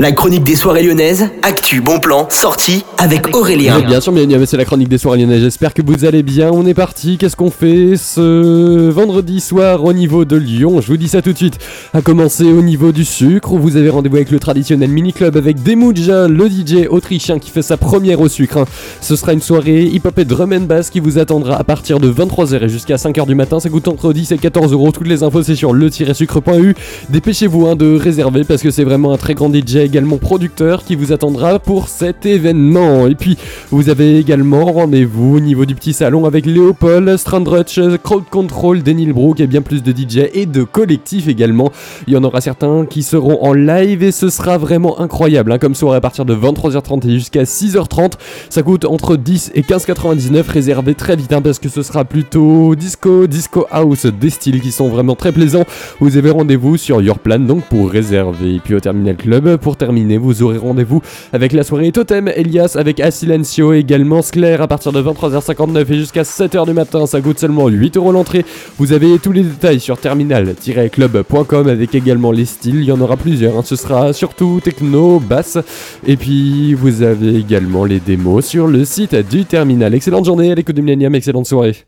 La chronique des soirées lyonnaises, actu, bon plan, sortie avec Aurélien. bien sûr, bienvenue, c'est la chronique des soirées lyonnaises. J'espère que vous allez bien. On est parti. Qu'est-ce qu'on fait ce vendredi soir au niveau de Lyon? Je vous dis ça tout de suite. À commencer au niveau du sucre, vous avez rendez-vous avec le traditionnel mini-club avec Demuja, le DJ autrichien qui fait sa première au sucre. hein. Ce sera une soirée hip-hop et drum and bass qui vous attendra à partir de 23h et jusqu'à 5h du matin. Ça coûte entre 10 et 14 euros. Toutes les infos, c'est sur le-sucre.eu. Dépêchez-vous hein, de réserver parce que c'est vraiment un très grand DJ également producteur qui vous attendra pour cet événement. Et puis vous avez également rendez-vous au niveau du petit salon avec Léopold, Strandrutch, Crowd Control, Denil Brook et bien plus de DJ et de collectifs également. Il y en aura certains qui seront en live et ce sera vraiment incroyable. hein, comme soirée à partir de 23h30 et jusqu'à 6h30. Ça coûte entre 10 et 15,99 réservé très vite hein, parce que ce sera plutôt disco, disco house, des styles qui sont vraiment très plaisants. Vous avez rendez-vous sur Your Plan donc pour réserver. Et puis au Terminal Club, pour vous aurez rendez-vous avec la soirée Totem, Elias avec Asilencio également Sclair à partir de 23h59 et jusqu'à 7h du matin. Ça coûte seulement 8 euros l'entrée. Vous avez tous les détails sur terminal-club.com avec également les styles. Il y en aura plusieurs. hein. Ce sera surtout techno, basse. Et puis vous avez également les démos sur le site du terminal. Excellente journée à l'écoute de Millennium, excellente soirée.